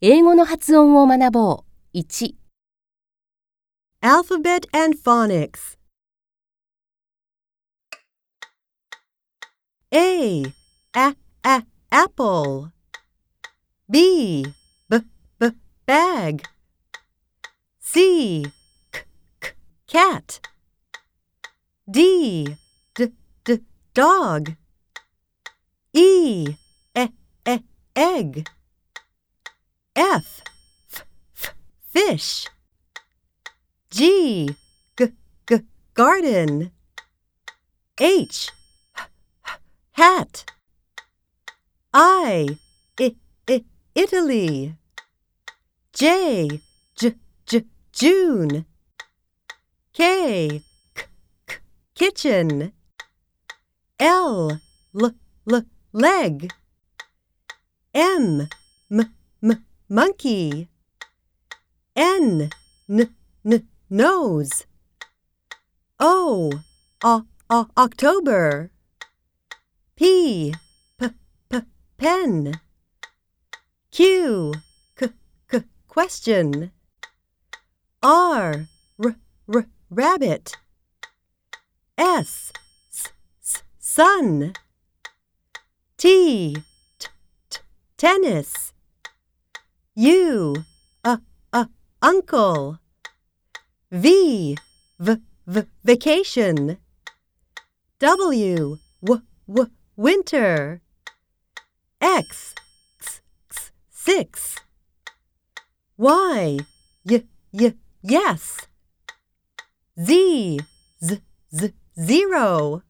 英語の発音を学ぼう。1、Alphabet and phonics. A, a, a, apple. B, b, b, bag. C, k, k, cat. D, d, d, dog. E, e, e, egg. F, f, f, fish. G, g, g, garden. H, h, hat. I, I, I, Italy. J, j, j, June. K, k, k, kitchen. L, l, l, leg. M, m, m, monkey. N, n, n, nose. O, October. P, p, p, pen. Q, k, k, question. R, r, r, rabbit. S, s, s, sun. T, t, t, tennis. U, a, a, uncle. V, v, v, vacation. W, w, w, winter. X, x, x, six. Y, y, y, yes. Z, z, z, zero.